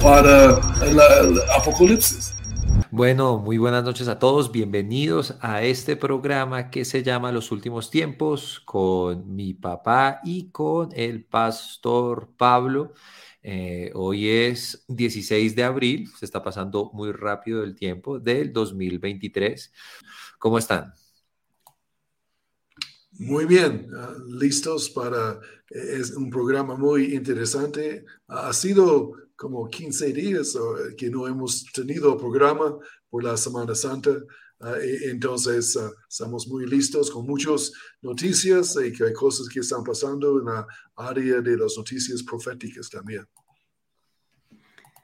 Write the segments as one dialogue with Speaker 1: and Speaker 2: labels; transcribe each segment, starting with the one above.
Speaker 1: para el apocalipsis.
Speaker 2: Bueno, muy buenas noches a todos. Bienvenidos a este programa que se llama Los Últimos Tiempos con mi papá y con el pastor Pablo. Eh, hoy es 16 de abril, se está pasando muy rápido el tiempo del 2023. ¿Cómo están?
Speaker 1: Muy bien, listos para, eh, es un programa muy interesante. Ha sido como 15 días eh, que no hemos tenido programa por la Semana Santa. Ah, e, entonces, ah, estamos muy listos con muchas noticias y que hay cosas que están pasando en la área de las noticias proféticas también.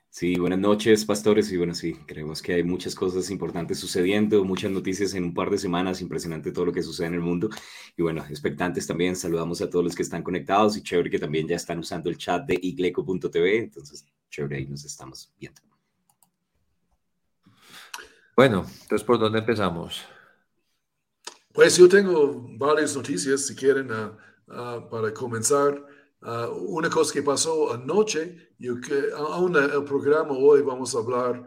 Speaker 3: Sí, buenas noches, pastores. Y bueno, sí, creemos que hay muchas cosas importantes sucediendo, muchas noticias en un par de semanas, impresionante todo lo que sucede en el mundo. Y bueno, expectantes también, saludamos a todos los que están conectados y chévere que también ya están usando el chat de igleco.tv. Entonces, chévere, ahí nos estamos viendo.
Speaker 2: Bueno, entonces, ¿por dónde empezamos?
Speaker 1: Pues yo tengo varias noticias, si quieren, uh, uh, para comenzar. Uh, una cosa que pasó anoche, yo que aún el programa hoy vamos a hablar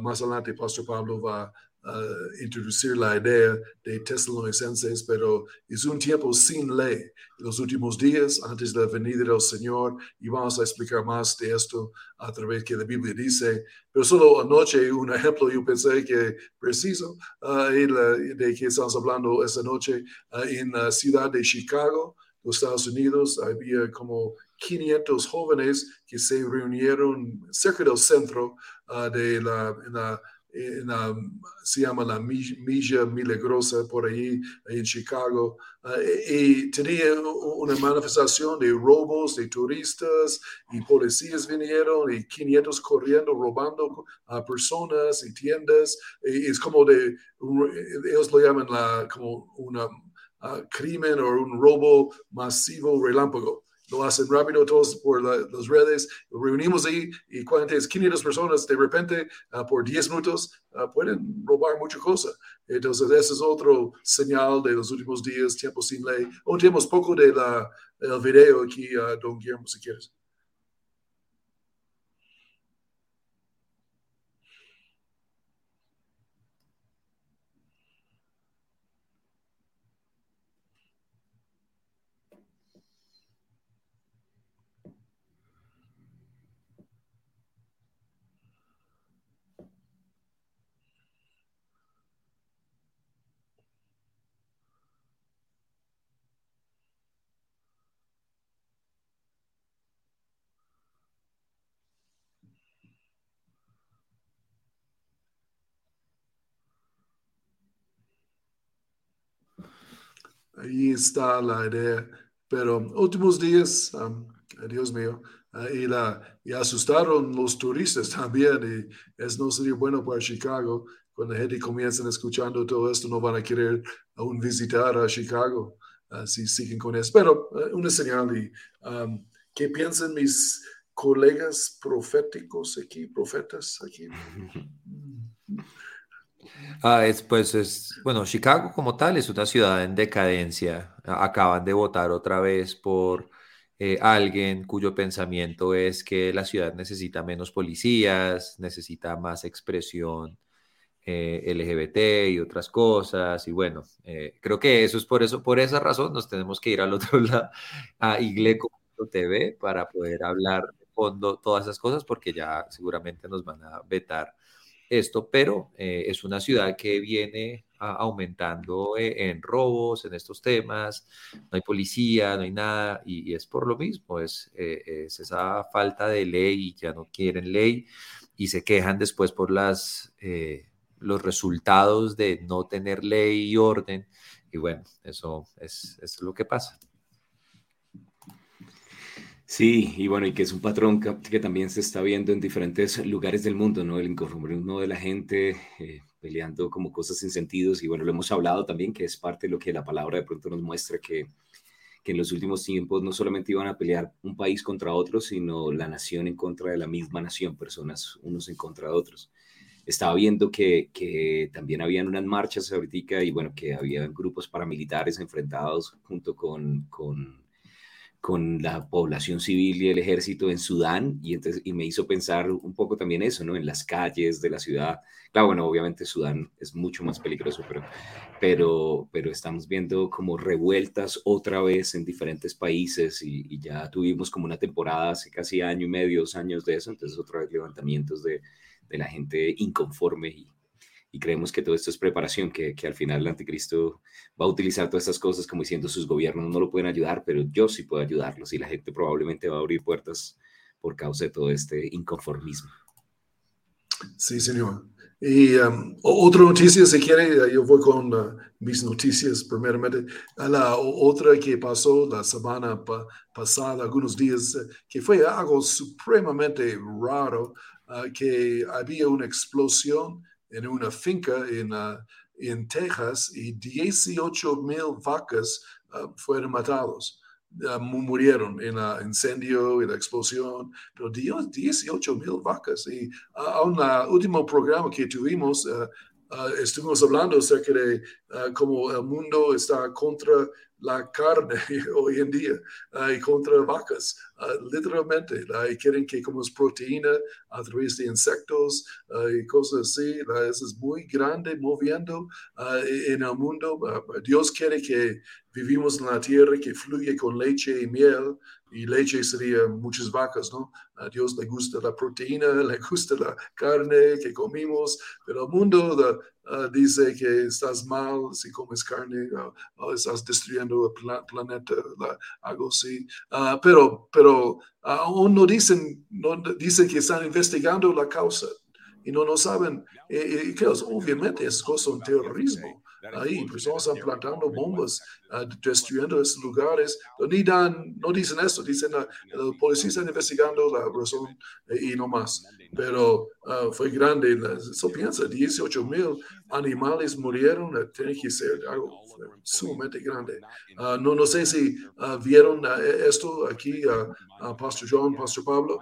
Speaker 1: más adelante, Pastor Pablo va uh, introducir la idea de tesalonicenses, pero es un tiempo sin ley. Los últimos días, antes de la venida del Señor, y vamos a explicar más de esto a través que la Biblia dice. Pero solo anoche, un ejemplo, yo pensé que preciso, de que estamos hablando esta noche en la ciudad de Chicago los Estados Unidos, había como 500 jóvenes que se reunieron cerca del centro uh, de la, la, se llama la Milla Milagrosa por ahí, en Chicago, y, tenía una manifestación de robos de turistas y policías vinieron y 500 corriendo, robando a personas y tiendas, y es como de, ellos lo llaman la, como una crimen o un robo masivo relámpago. Lo hacen rápido todos por las redes. Reunimos ahí y 500 personas de repente ah, por 10 minutos ah, pueden robar mucha cosa. Entonces, ese es otro señal de los últimos días, tiempo sin ley. O tenemos poco de la, el video aquí, uh, don Guillermo, si quieres. Ahí está la idea. Pero últimos días, Dios mío, y, la, y asustaron los turistas también. Y es no sería bueno para Chicago. Cuando la gente comienza escuchando todo esto, no van a querer aún visitar a Chicago si siguen con eso. Pero eh, una señal. Y, ¿Qué piensan mis colegas proféticos aquí, profetas aquí?
Speaker 2: Ah, es, pues es, bueno, Chicago como tal es una ciudad en decadencia. Acaban de votar otra vez por eh, alguien cuyo pensamiento es que la ciudad necesita menos policías, necesita más expresión eh, LGBT y otras cosas. Y bueno, eh, creo que eso es por eso, por esa razón nos tenemos que ir al otro lado, a igleco.tv para poder hablar de fondo todas esas cosas, porque ya seguramente nos van a vetar esto, pero eh, es una ciudad que viene aumentando eh, en robos, en estos temas, no hay policía, no hay nada, y, es por lo mismo, es, eh, es, esa falta de ley, ya no quieren ley, y se quejan después por las, los resultados de no tener ley y orden, y bueno, eso es, es lo que pasa.
Speaker 3: Sí, y bueno, y que es un patrón que, también se está viendo en diferentes lugares del mundo, ¿no? El inconformismo de la gente eh, peleando como cosas sin sentidos, y bueno, lo hemos hablado también, que es parte de lo que la palabra de pronto nos muestra, que, que en los últimos tiempos no solamente iban a pelear un país contra otro, sino la nación en contra de la misma nación, personas unos en contra de otros. Estaba viendo que, que también habían unas marchas ahorita y bueno, que había grupos paramilitares enfrentados junto con, con con la población civil y el ejército en Sudán y, entonces, y me hizo pensar un poco también eso, ¿no? En las calles de la ciudad. Claro, bueno, obviamente Sudán es mucho más peligroso, pero, pero, pero estamos viendo como revueltas otra vez en diferentes países y, ya tuvimos como una temporada hace casi año y medio, dos años de eso, entonces otra vez levantamientos de, de la gente inconforme y, y creemos que todo esto es preparación, que, que, al final el anticristo va a utilizar todas estas cosas como diciendo sus gobiernos no lo pueden ayudar, pero yo sí puedo ayudarlos y la gente probablemente va a abrir puertas por causa de todo este inconformismo.
Speaker 1: Sí, señor. Y um, otra noticia, si quiere, yo voy con uh, mis noticias primeramente. La otra que pasó la semana pasada, algunos días, eh, que fue algo supremamente raro, uh, que había una explosión en una finca en, uh, en Texas y 18 mil vacas uh, fueron matados. Uh, murieron en el incendio y la explosión, pero 18 mil vacas. Y a un último programa que tuvimos, estuvimos hablando acerca de cómo el mundo está contra la carne hoy en día y contra vacas, literalmente. y quieren que comamos proteína a través de insectos y cosas así. eso es muy grande moviendo en el mundo. Dios quiere que vivimos en la tierra que fluye con leche y miel, y leche sería muchas vacas, ¿no? A Dios le gusta la proteína, le gusta la carne que comimos, pero el mundo uh, dice que estás mal si comes carne, uh, estás destruyendo el planeta, algo así. Pero pero aún no dicen, no dicen que están investigando la causa y no, no saben, eh, que obviamente es cosa de terrorismo ahí, personas están plantando bombas, uh, destruyendo esos lugares, ni dan, no dicen eso, dicen uh, los policías están investigando la razón eh, y no más. Pero uh, fue grande, eso piensa, 18 mil animales murieron, uh, tiene que ser algo sumamente grande. Uh, no, no sé si vieron esto aquí, Pastor John, Pastor Pablo.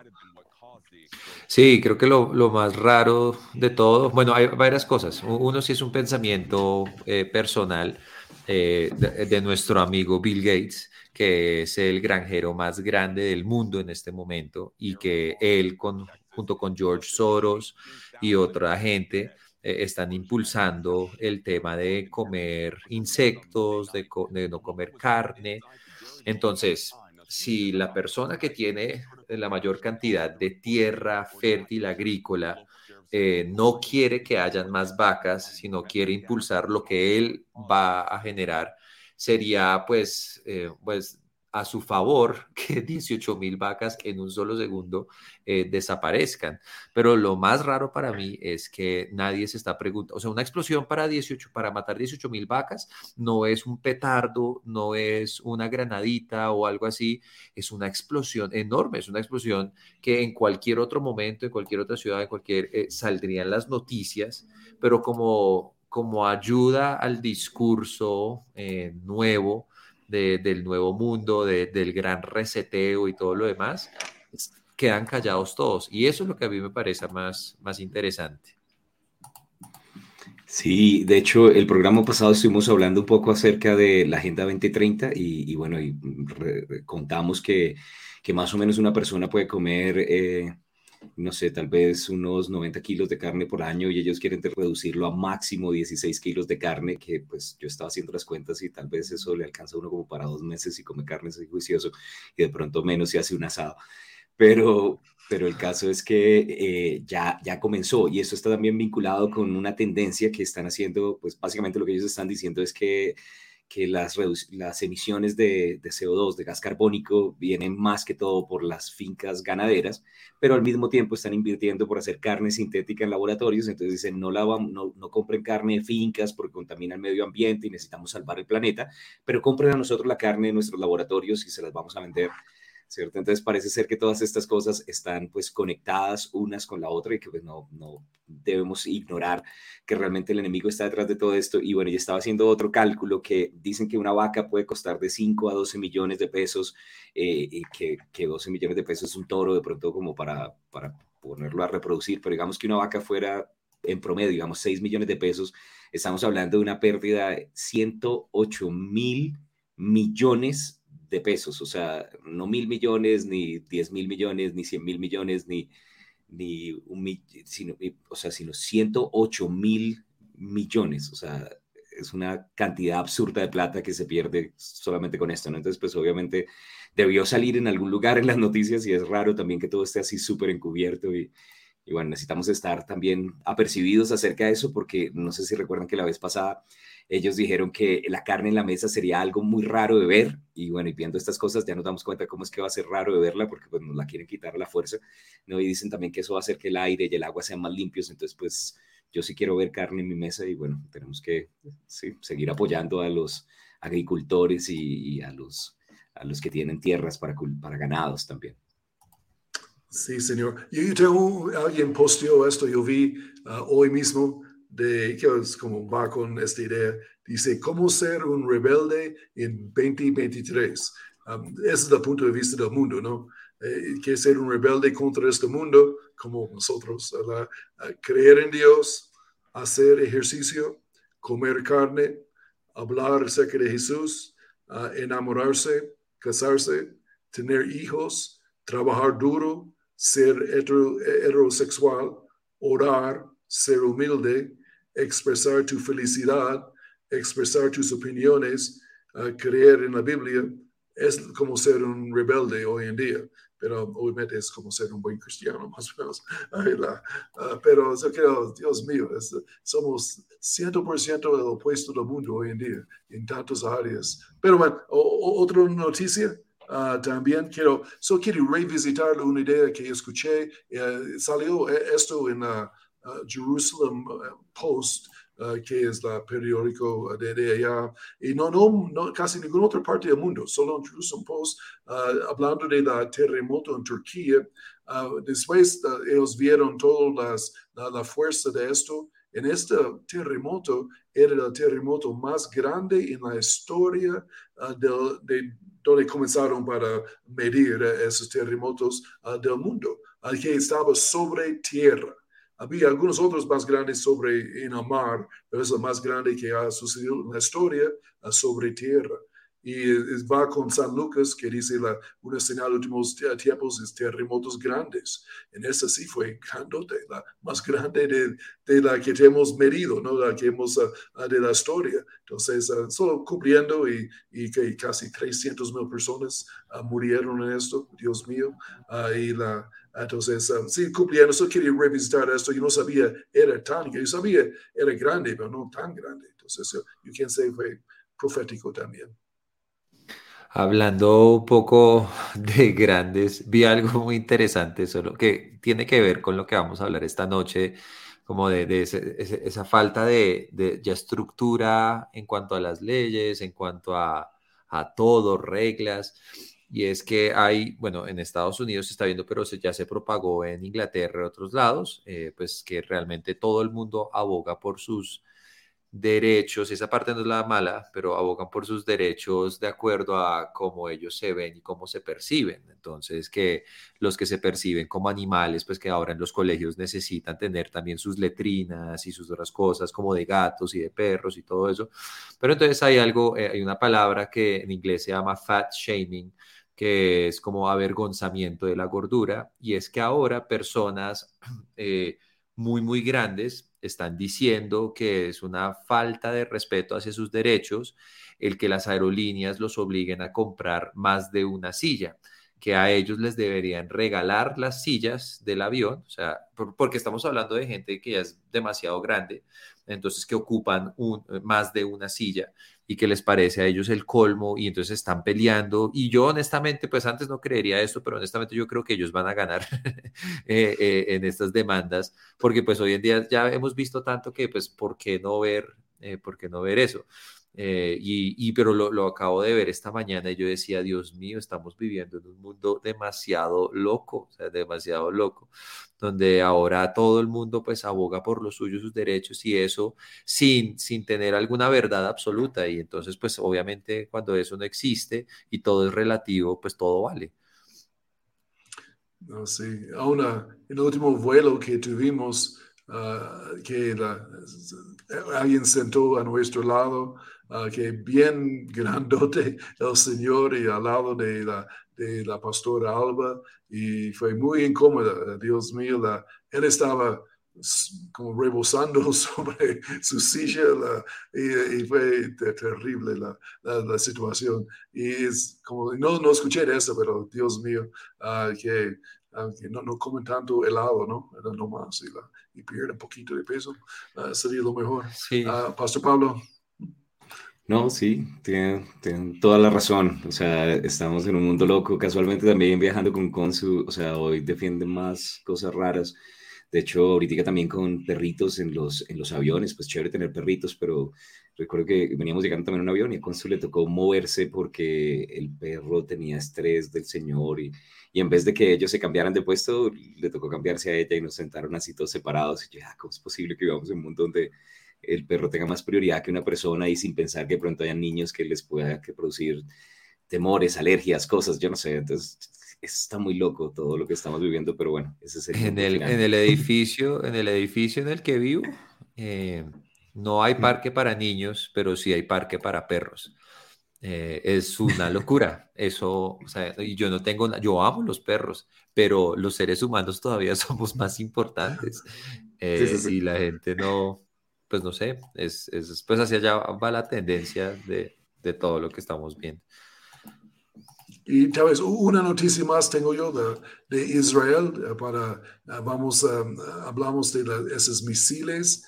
Speaker 2: Sí, creo que lo, lo, más raro de todo, bueno, hay varias cosas. Uno sí es un pensamiento eh, personal eh, de, nuestro amigo Bill Gates, que es el granjero más grande del mundo en este momento y que él con, junto con George Soros y otra gente eh, están impulsando el tema de comer insectos, de, de no comer carne. Entonces, si la persona que tiene la mayor cantidad de tierra fértil agrícola eh, no quiere que hayan más vacas, sino quiere impulsar lo que él va a generar, sería pues, eh, pues a su favor que 18 mil vacas en un solo segundo eh, desaparezcan. Pero lo más raro para mí es que nadie se está preguntando, o sea, una explosión para 18, para matar 18 mil vacas no es un petardo, no es una granadita o algo así, es una explosión enorme, es una explosión que en cualquier otro momento, en cualquier otra ciudad, en cualquier, eh, saldrían las noticias, pero como, como ayuda al discurso eh, nuevo, del nuevo mundo, del gran reseteo y todo lo demás, quedan callados todos. Y eso es lo que a mí me parece más, más interesante.
Speaker 3: Sí, de hecho, el programa pasado estuvimos hablando un poco acerca de la Agenda 2030 y, bueno, y contamos que, que, más o menos una persona puede comer eh, no sé, tal vez unos 90 kilos de carne por año y ellos quieren reducirlo a máximo 16 kilos de carne, que pues yo estaba haciendo las cuentas y tal vez eso le alcanza a uno como para dos meses y come carne es juicioso y de pronto menos si hace un asado. Pero, pero el caso es que eh, ya, ya comenzó y eso está también vinculado con una tendencia que están haciendo, pues básicamente lo que ellos están diciendo es que que las, las emisiones de, CO2, de gas carbónico, vienen más que todo por las fincas ganaderas, pero al mismo tiempo están invirtiendo por hacer carne sintética en laboratorios, entonces dicen, no, la, no, no compren carne de fincas porque contamina el medio ambiente y necesitamos salvar el planeta, pero compren a nosotros la carne de nuestros laboratorios y se las vamos a vender ¿cierto? Entonces parece ser que todas estas cosas están pues conectadas unas con la otra y que pues no, no debemos ignorar que realmente el enemigo está detrás de todo esto. Y bueno, ya estaba haciendo otro cálculo que dicen que una vaca puede costar de 5 a 12 millones de pesos, eh, y que, que 12 millones de pesos es un toro de pronto como para, para ponerlo a reproducir, pero digamos que una vaca fuera en promedio, digamos 6 millones de pesos, estamos hablando de una pérdida de 108 mil millones de pesos, o sea, no mil millones, ni 10 mil millones, ni 100 mil millones, ni, ni un sino, o sea, sino 108 mil millones, o sea, es una cantidad absurda de plata que se pierde solamente con esto, ¿no? Entonces, pues obviamente debió salir en algún lugar en las noticias y es raro también que todo esté así súper encubierto y, y bueno, necesitamos estar también apercibidos acerca de eso porque no sé si recuerdan que la vez pasada ellos dijeron que la carne en la mesa sería algo muy raro de ver y bueno, y viendo estas cosas ya nos damos cuenta cómo es que va a ser raro de verla porque pues nos la quieren quitar a la fuerza, ¿no? Y dicen también que eso va a hacer que el aire y el agua sean más limpios, entonces pues yo sí quiero ver carne en mi mesa y bueno, tenemos que seguir apoyando a los agricultores y, a, los, a los que tienen tierras para, para ganados también.
Speaker 1: Sí, señor. Yo, tengo, alguien posteó esto, yo vi ah, hoy mismo, de que es como va con esta idea, dice, ¿cómo ser un rebelde en 2023? ese es el punto de vista del mundo, ¿no? Eh, que ser un rebelde contra este mundo, como nosotros, creer en Dios, hacer ejercicio, comer carne, hablar acerca de Jesús, enamorarse, casarse, tener hijos, trabajar duro, ser heterosexual, orar, ser humilde, expresar tu felicidad, expresar tus opiniones, uh, creer en la Biblia, es como ser un rebelde hoy en día, pero obviamente es como ser un buen cristiano, más o menos. Uh, pero yo creo, Dios mío, somos 100% el opuesto del mundo hoy en día, en tantas áreas. Pero bueno, otra noticia Ah, también quiero, solo quiero revisitar una idea que escuché. Eh, salió eh, esto en uh, Jerusalem eh, Post, que es la periódico de, de, allá, y no, no, no, casi ninguna otra parte del mundo, solo en Jerusalem Post, hablando de la terremoto en Turquía. después ellos vieron toda la, la fuerza de esto. En este terremoto era el terremoto más grande en la historia de, de donde comenzaron para medir esos terremotos ah, del mundo, que estaba sobre tierra. Había algunos otros más grandes sobre en el mar, pero es el más grande que ha sucedido en la historia ah, sobre tierra y va con San Lucas que dice la, una señal de últimos tiempos es terremotos grandes. En esa sí fue grandote, la más grande de, de, la que hemos medido, ¿no? la que hemos uh, de la historia. Entonces, uh, solo cumpliendo y, y, que casi 300 mil personas murieron en esto, Dios mío. y la, entonces, sí, cumpliendo, solo quería revisitar esto. Yo no sabía, era tan, yo sabía, era grande, pero no tan grande. Entonces, yo quien sé, fue profético también.
Speaker 2: Hablando un poco de grandes, vi algo muy interesante, solo que tiene que ver con lo que vamos a hablar esta noche, como de, esa falta de, estructura en cuanto a las leyes, en cuanto a, a todo, reglas. Y es que hay, bueno, en Estados Unidos se está viendo, pero ya se propagó en Inglaterra y otros lados, eh, pues que realmente todo el mundo aboga por sus derechos, esa parte no es la mala, pero abogan por sus derechos de acuerdo a cómo ellos se ven y cómo se perciben. Entonces, que los que se perciben como animales, pues que ahora en los colegios necesitan tener también sus letrinas y sus otras cosas como de gatos y de perros y todo eso. Pero entonces hay algo, eh, hay una palabra que en inglés se llama fat shaming, que es como avergonzamiento de la gordura, y es que ahora personas eh, muy, muy grandes están diciendo que es una falta de respeto hacia sus derechos el que las aerolíneas los obliguen a comprar más de una silla, que a ellos les deberían regalar las sillas del avión, o sea, porque estamos hablando de gente que ya es demasiado grande, entonces que ocupan más de una silla y que les parece a ellos el colmo y entonces están peleando. Y yo honestamente, pues antes no creería esto, pero honestamente yo creo que ellos van a ganar eh, eh, en estas demandas, porque pues hoy en día ya hemos visto tanto que pues, ¿por qué no ver, eh, por qué no ver eso? Eh, y, pero lo, lo, acabo de ver esta mañana y yo decía, Dios mío, estamos viviendo en un mundo demasiado loco, demasiado loco, donde ahora todo el mundo pues aboga por los suyos, sus derechos y eso sin, sin tener alguna verdad absoluta. Y entonces pues obviamente cuando eso no existe y todo es relativo, pues todo vale.
Speaker 1: No, sí, ahora el último vuelo que tuvimos, ah, que alguien sentó a nuestro lado, uh, que bien grandote el Señor y al lado de la, de la pastora Alba y fue muy incómoda, Dios mío, la, él estaba como rebosando sobre su silla y, fue terrible la, la, situación. Y es como, no, no escuché de eso, pero Dios mío, uh, que, uh, no, no comen tanto helado, ¿no? No más y, y pierden un poquito de peso, sería lo mejor. Sí. Pastor Pablo.
Speaker 3: No, sí, tienen, toda la razón. O sea, estamos en un mundo loco. Casualmente también viajando con Consu, o sea, hoy defienden más cosas raras. De hecho, ahorita también con perritos en los, en los aviones, pues chévere tener perritos, pero recuerdo que veníamos llegando también en un avión y a Consu le tocó moverse porque el perro tenía estrés del señor y, y en vez de que ellos se cambiaran de puesto, le tocó cambiarse a ella y nos sentaron así todos separados. Y yo, ah, ¿cómo es posible que vivamos en un mundo donde el perro tenga más prioridad que una persona y sin pensar que pronto haya niños que les pueda que producir temores, alergias, cosas, yo no sé, entonces está muy loco todo lo que estamos viviendo, pero bueno, ese es
Speaker 2: el en el, en el edificio, en el edificio en el que vivo, eh, no hay parque para niños, pero sí hay parque para perros. Eh, es una locura. Eso, o sea, yo no tengo, yo amo los perros, pero los seres humanos todavía somos más importantes. Eh, y la gente no, pues no sé, es, es, pues hacia allá va la tendencia de, de todo lo que estamos viendo.
Speaker 1: Y tal vez una noticia más tengo yo de, de Israel eh, para, eh, vamos, um, hablamos de esos misiles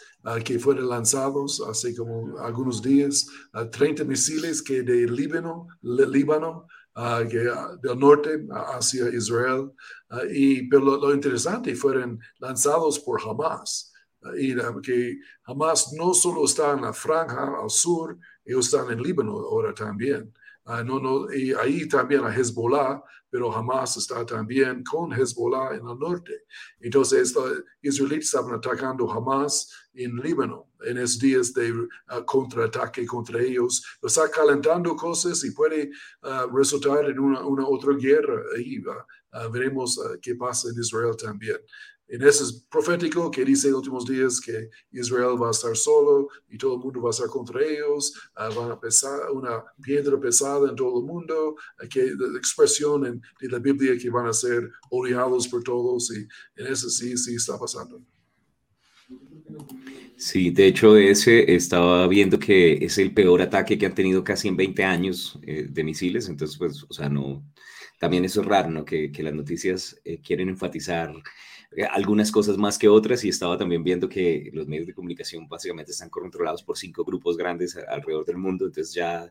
Speaker 1: que fueron lanzados hace como algunos días, uh, 30 misiles que de Líbano, Líbano del norte hacia Israel, y pero lo, lo interesante fueron lanzados por Hamas que Hamas no solo está en la franja al sur, ellos están en Líbano ahora también. Uh, no, no, y ahí también a Hezbollah, pero Hamas está también con Hezbollah en el norte. Entonces, los israelíes estaban atacando Hamas en Líbano en esos días de uh, contraataque contra ellos. Está calentando cosas y puede uh, resultar en una, una, otra guerra ahí. veremos qué pasa en Israel también en ese es profético que dice en últimos días que Israel va a estar solo y todo el mundo va a estar contra ellos, uh, van a pesar una piedra pesada en todo el mundo, uh, que la expresión en, de la Biblia que van a ser odiados por todos y en eso sí, sí está pasando.
Speaker 3: Sí, de hecho ese estaba viendo que es el peor ataque que han tenido casi en 20 años eh, de misiles, entonces pues, o sea, no, también eso es raro. Que, las noticias eh, quieren enfatizar algunas cosas más que otras y estaba también viendo que los medios de comunicación básicamente están controlados por cinco grupos grandes alrededor del mundo, entonces ya,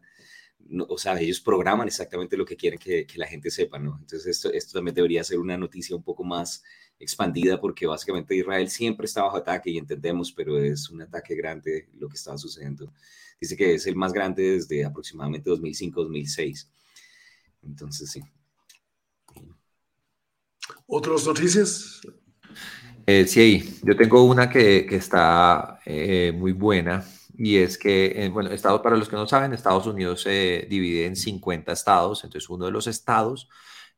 Speaker 3: o sea, ellos programan exactamente lo que quieren que, que, la gente sepa, ¿no? Entonces esto, esto también debería ser una noticia un poco más expandida porque básicamente Israel siempre está bajo ataque y entendemos, pero es un ataque grande lo que está sucediendo. Dice que es el más grande desde aproximadamente 2005-2006. Entonces, sí.
Speaker 1: ¿Otras noticias?
Speaker 2: Eh, sí, yo tengo una que, está eh, muy buena y es que, eh, bueno, Estados, para los que no saben, Estados Unidos se divide en 50 estados, entonces uno de los estados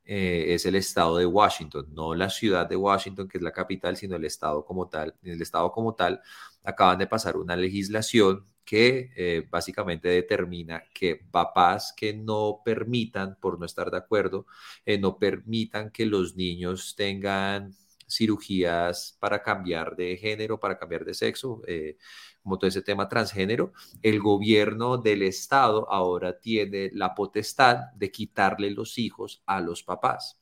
Speaker 2: es el estado de Washington, no la ciudad de Washington, que es la capital, sino el estado como tal. En el estado como tal acaban de pasar una legislación que básicamente determina que papás que no permitan, por no estar de acuerdo, no permitan que los niños tengan cirugías para cambiar de género, para cambiar de sexo, eh, como todo ese tema transgénero, el gobierno del Estado ahora tiene la potestad de quitarle los hijos a los papás.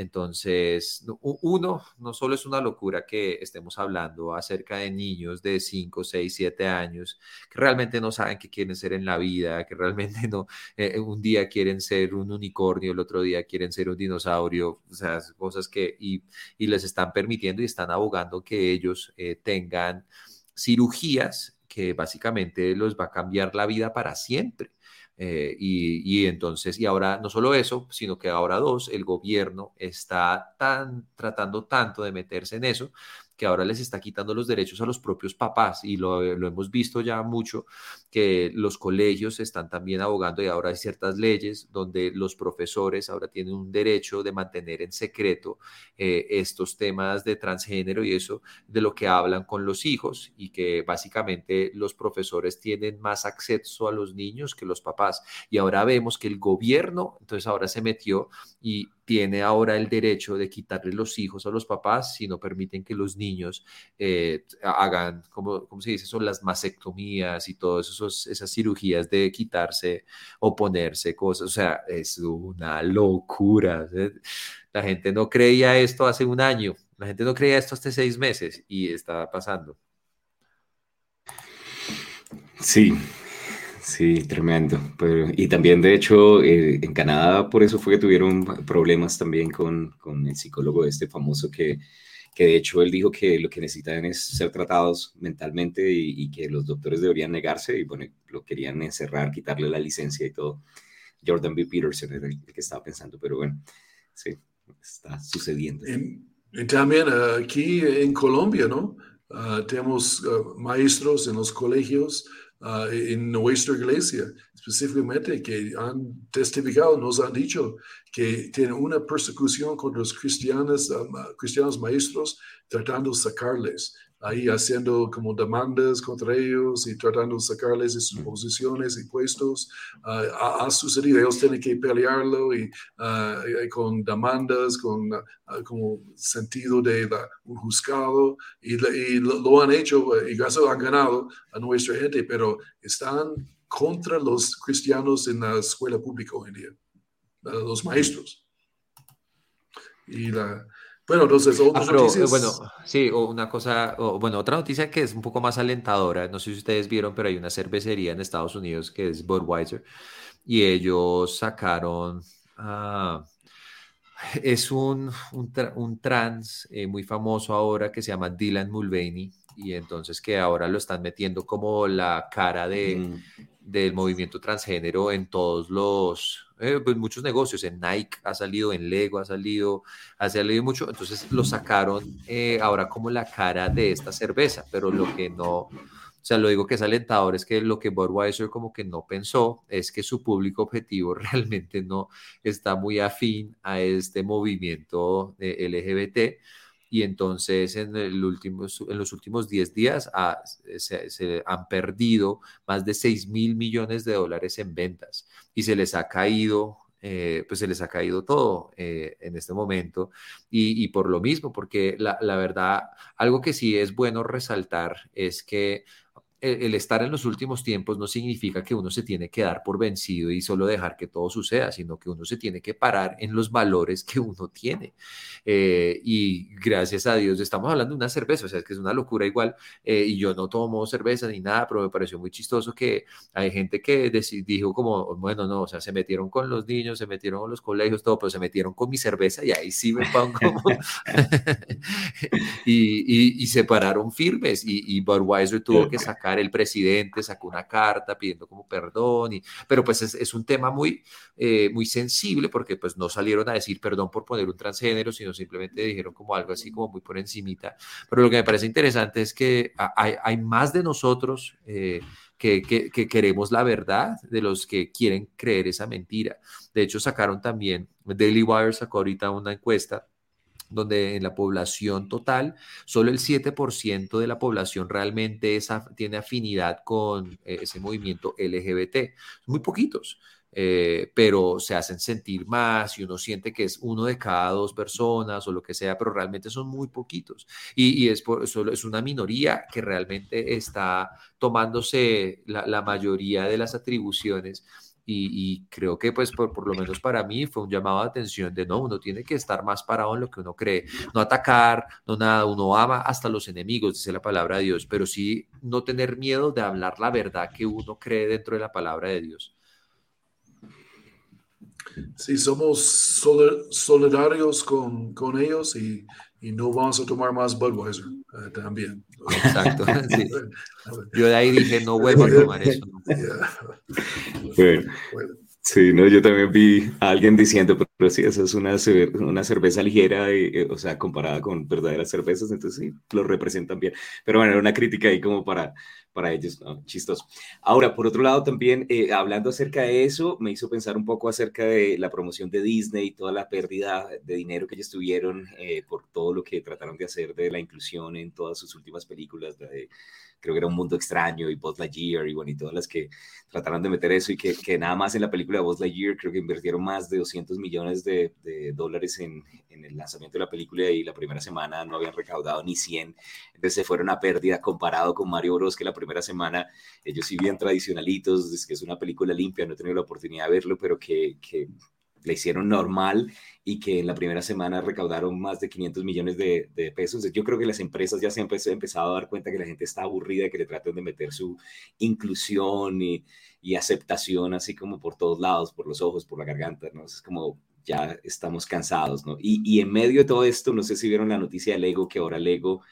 Speaker 2: Entonces, uno, no solo es una locura que estemos hablando acerca de niños de 5, 6, 7 años que realmente no saben qué quieren ser en la vida, que realmente no, eh, un día quieren ser un unicornio, el otro día quieren ser un dinosaurio, o sea, cosas que, y, les están permitiendo y están abogando que ellos eh, tengan cirugías que básicamente los va a cambiar la vida para siempre. Eh, y, y, entonces, y ahora no solo eso, sino que ahora dos, el gobierno está tan, tratando tanto de meterse en eso que ahora les está quitando los derechos a los propios papás y lo, hemos visto ya mucho, que los colegios están también abogando y ahora hay ciertas leyes donde los profesores ahora tienen un derecho de mantener en secreto eh, estos temas de transgénero y eso de lo que hablan con los hijos y que básicamente los profesores tienen más acceso a los niños que los papás. Y ahora vemos que el gobierno, entonces ahora se metió y tiene ahora el derecho de quitarle los hijos a los papás si no permiten que los niños eh, hagan, como, se dice? Son las mastectomías y todas esas cirugías de quitarse o ponerse cosas. O sea, es una locura. La gente no creía esto hace un año, la gente no creía esto hace seis meses y está pasando.
Speaker 3: Sí, Sí, tremendo. Pero, y también, de hecho, eh, en Canadá por eso fue que tuvieron problemas también con, con el psicólogo este famoso que, que de hecho él dijo que lo que necesitan es ser tratados mentalmente y, que los doctores deberían negarse y bueno, lo querían encerrar, quitarle la licencia y todo. Jordan B. Peterson era el que estaba pensando, pero bueno, sí, está sucediendo.
Speaker 1: Y, también eh, aquí en Colombia, ¿no? Ah, tenemos ah, maestros en los colegios Ah, en nuestra iglesia, específicamente, que han testificado, nos han dicho que tienen una persecución contra los cristianos, ah, cristianos maestros, tratando de sacarles ahí haciendo como demandas contra ellos y tratando de sacarles de sus posiciones y puestos. Ah, ha, sucedido, ellos tienen que pelearlo y, ah, con demandas, con uh, como sentido de un juzgado y, lo, han hecho y gracias han ganado a nuestra gente, pero están contra los cristianos en la escuela pública hoy en día, los maestros. Y la, bueno, entonces,
Speaker 2: otras ah, noticias. Bueno, sí, o una cosa, bueno, otra noticia que es un poco más alentadora, no sé si ustedes vieron, pero hay una cervecería en Estados Unidos que es Budweiser y ellos sacaron, ah, es un, un, trans eh, muy famoso ahora que se llama Dylan Mulvaney y entonces que ahora lo están metiendo como la cara de, mm. del movimiento transgénero en todos los, eh, pues muchos negocios, en Nike ha salido, en Lego ha salido, ha salido mucho, entonces lo sacaron eh, ahora como la cara de esta cerveza, pero lo que no, o sea, lo digo que es alentador, es que lo que Budweiser como que no pensó es que su público objetivo realmente no está muy afín a este movimiento LGBT y entonces en, los últimos 10 días se, han perdido más de 6 mil millones de dólares en ventas y se les ha caído. Eh, pues se les ha caído todo eh, en este momento y, por lo mismo, porque la verdad, algo que sí es bueno resaltar es que el, estar en los últimos tiempos no significa que uno se tiene que dar por vencido y solo dejar que todo suceda, sino que uno se tiene que parar en los valores que uno tiene. Eh, y gracias a Dios, estamos hablando de una cerveza, o sea, es que es una locura igual, eh, y yo no tomo cerveza ni nada, pero me pareció muy chistoso que hay gente que dijo como, bueno, no, o sea, se metieron con los niños, se metieron con los colegios, todo, pero se metieron con mi cerveza y ahí sí me pongo y, y, se pararon firmes y, y Budweiser tuvo que sacar el presidente sacó una carta pidiendo como perdón, y, pero pues es, un tema muy, eh, muy sensible porque pues no salieron a decir perdón por poner un transgénero, sino simplemente dijeron como algo así como muy por encimita. Pero lo que me parece interesante es que hay, hay más de nosotros eh, que, que, que, queremos la verdad de los que quieren creer esa mentira. De hecho, sacaron también, Daily Wire sacó ahorita una encuesta donde en la población total, solo el 7% de la población realmente tiene afinidad con eh, ese movimiento LGBT. Muy poquitos. Eh, pero se hacen sentir más y uno siente que es uno de cada dos personas o lo que sea, pero realmente son muy poquitos. Y, es, es una minoría que realmente está tomándose la mayoría de las atribuciones y, creo que pues por, por, lo menos para mí fue un llamado de atención de no, uno tiene que estar más parado en lo que uno cree, no atacar, no nada, uno ama hasta los enemigos, dice la palabra de Dios, pero sí no tener miedo de hablar la verdad que uno cree dentro de la palabra de Dios.
Speaker 1: Sí, somos solidarios con, con ellos y y no vamos a tomar más Budweiser eh, también.
Speaker 2: Exacto. Yo de ahí dije, no vuelvo a tomar eso.
Speaker 3: Bueno. Sí, no, yo también vi a alguien diciendo, pero sí, esa es una, una cerveza ligera, y, eh, o sea, comparada con verdaderas cervezas, entonces sí, lo representan bien. Pero bueno, era una crítica ahí como para, para ellos, chistoso. Ahora, por otro lado, también eh, hablando acerca de eso, me hizo pensar un poco acerca de la promoción de Disney y toda la pérdida de dinero que ellos tuvieron eh, por todo lo que trataron de hacer de la inclusión en todas sus últimas películas, de creo que era un mundo extraño y Buzz Lightyear y bueno, y todas las que trataron de meter eso y que, que nada más en la película de Buzz Lightyear creo que invirtieron más de 200 millones de, de dólares en, en, el lanzamiento de la película y la primera semana no habían recaudado ni 100, entonces se fueron a pérdida comparado con Mario Bros que la primera semana ellos sí bien tradicionalitos, es que es una película limpia, no he tenido la oportunidad de verlo, pero que, que le hicieron normal y que en la primera semana recaudaron más de 500 millones de, pesos. Yo creo que las empresas ya se han empezado a dar cuenta que la gente está aburrida de que le traten de meter su inclusión y, aceptación así como por todos lados, por los ojos, por la garganta, ¿no? Es como ya estamos cansados. Y, y en medio de todo esto, no sé si vieron la noticia de Lego, que ahora Lego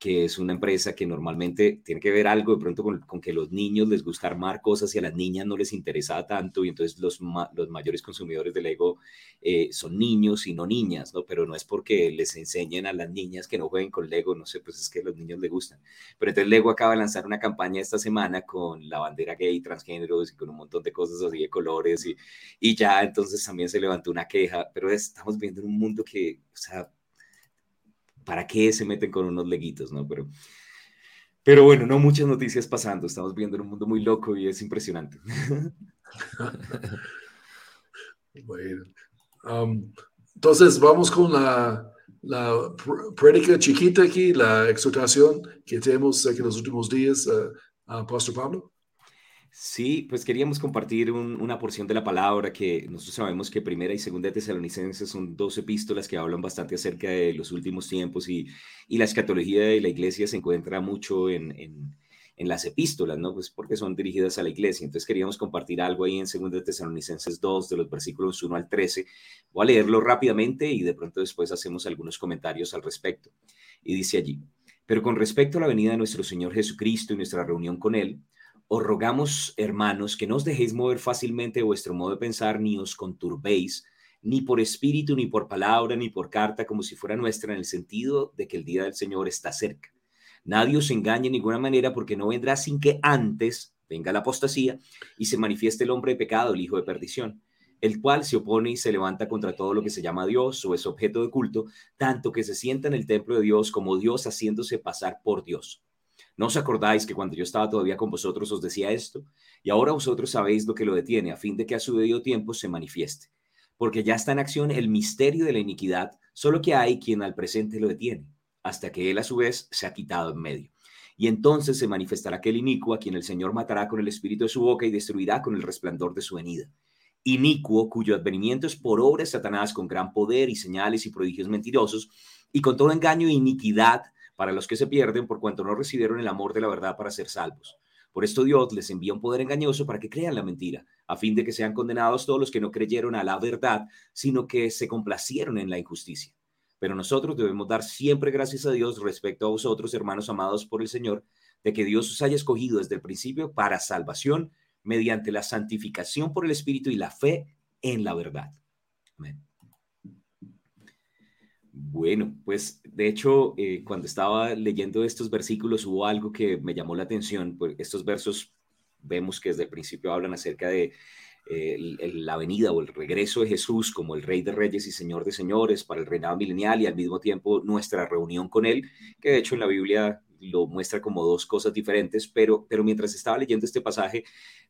Speaker 3: que es una empresa que normalmente tiene que ver algo de pronto con, que los niños les gusta armar cosas y a las niñas no les interesa tanto y entonces los, los mayores consumidores de Lego eh, son niños y no niñas, ¿no? Pero no es porque les enseñen a las niñas que no jueguen con Lego, no sé, pues es que a los niños les gustan. Pero entonces Lego acaba de lanzar una campaña esta semana con la bandera gay, transgéneros y con un montón de cosas así de colores y, y ya entonces también se levantó una queja, pero estamos viendo en un mundo que, o sea, ¿para qué se meten con unos leguitos, no? Pero, pero bueno, no muchas noticias pasando. Estamos viendo un mundo muy loco y es impresionante.
Speaker 1: bueno. Um, entonces, vamos con la, la prédica chiquita aquí, la exhortación que tenemos en los últimos días, uh, Pablo.
Speaker 3: Sí, pues queríamos compartir una porción de la palabra que nosotros sabemos que primera y segunda de Tesalonicenses son dos epístolas que hablan bastante acerca de los últimos tiempos y, y la escatología de la iglesia se encuentra mucho en, en, las epístolas, ¿no? Pues porque son dirigidas a la iglesia. Entonces queríamos compartir algo ahí en segunda de Tesalonicenses 2, de los versículos 1 al 13. Voy a leerlo rápidamente y de pronto después hacemos algunos comentarios al respecto. Y dice allí, pero con respecto a la venida de nuestro Señor Jesucristo y nuestra reunión con Él, os rogamos, hermanos, que no os dejéis mover fácilmente de vuestro modo de pensar, ni os conturbéis, ni por espíritu, ni por palabra, ni por carta, como si fuera nuestra, en el sentido de que el día del Señor está cerca. Nadie os engañe de ninguna manera, porque no vendrá sin que antes venga la apostasía y se manifieste el hombre de pecado, el hijo de perdición, el cual se opone y se levanta contra todo lo que se llama Dios o es objeto de culto, tanto que se sienta en el templo de Dios como Dios haciéndose pasar por Dios ¿No os acordáis que cuando yo estaba todavía con vosotros os decía esto? Y ahora vosotros sabéis lo que lo detiene, a fin de que a su debido tiempo se manifieste. Porque ya está en acción el misterio de la iniquidad, solo que hay quien al presente lo detiene, hasta que él a su vez se ha quitado en medio. Y entonces se manifestará aquel inicuo a quien el Señor matará con el espíritu de su boca y destruirá con el resplandor de su venida. Inicuo, cuyo advenimiento es por obra Satanás con gran poder y señales y prodigios mentirosos, y con todo engaño e iniquidad para los que se pierden por cuanto no recibieron el amor de la verdad para ser salvos. Por esto Dios les envía un poder engañoso para que crean la mentira, a fin de que sean condenados todos los que no creyeron a la verdad, sino que se complacieron en la injusticia. Pero nosotros debemos dar siempre gracias a Dios respecto a vosotros, hermanos amados por el Señor, de que Dios os haya escogido desde el principio para salvación mediante la santificación por el Espíritu y la fe en la verdad. Amén. Bueno, pues de hecho, eh, cuando estaba leyendo estos versículos hubo algo que me llamó la atención. Pues estos versos vemos que desde el principio hablan acerca de eh, la venida o el regreso de Jesús como el Rey de Reyes y Señor de Señores para el reinado milenial y al mismo tiempo nuestra reunión con Él, que de hecho en la Biblia lo muestra como dos cosas diferentes, pero, pero mientras estaba leyendo este pasaje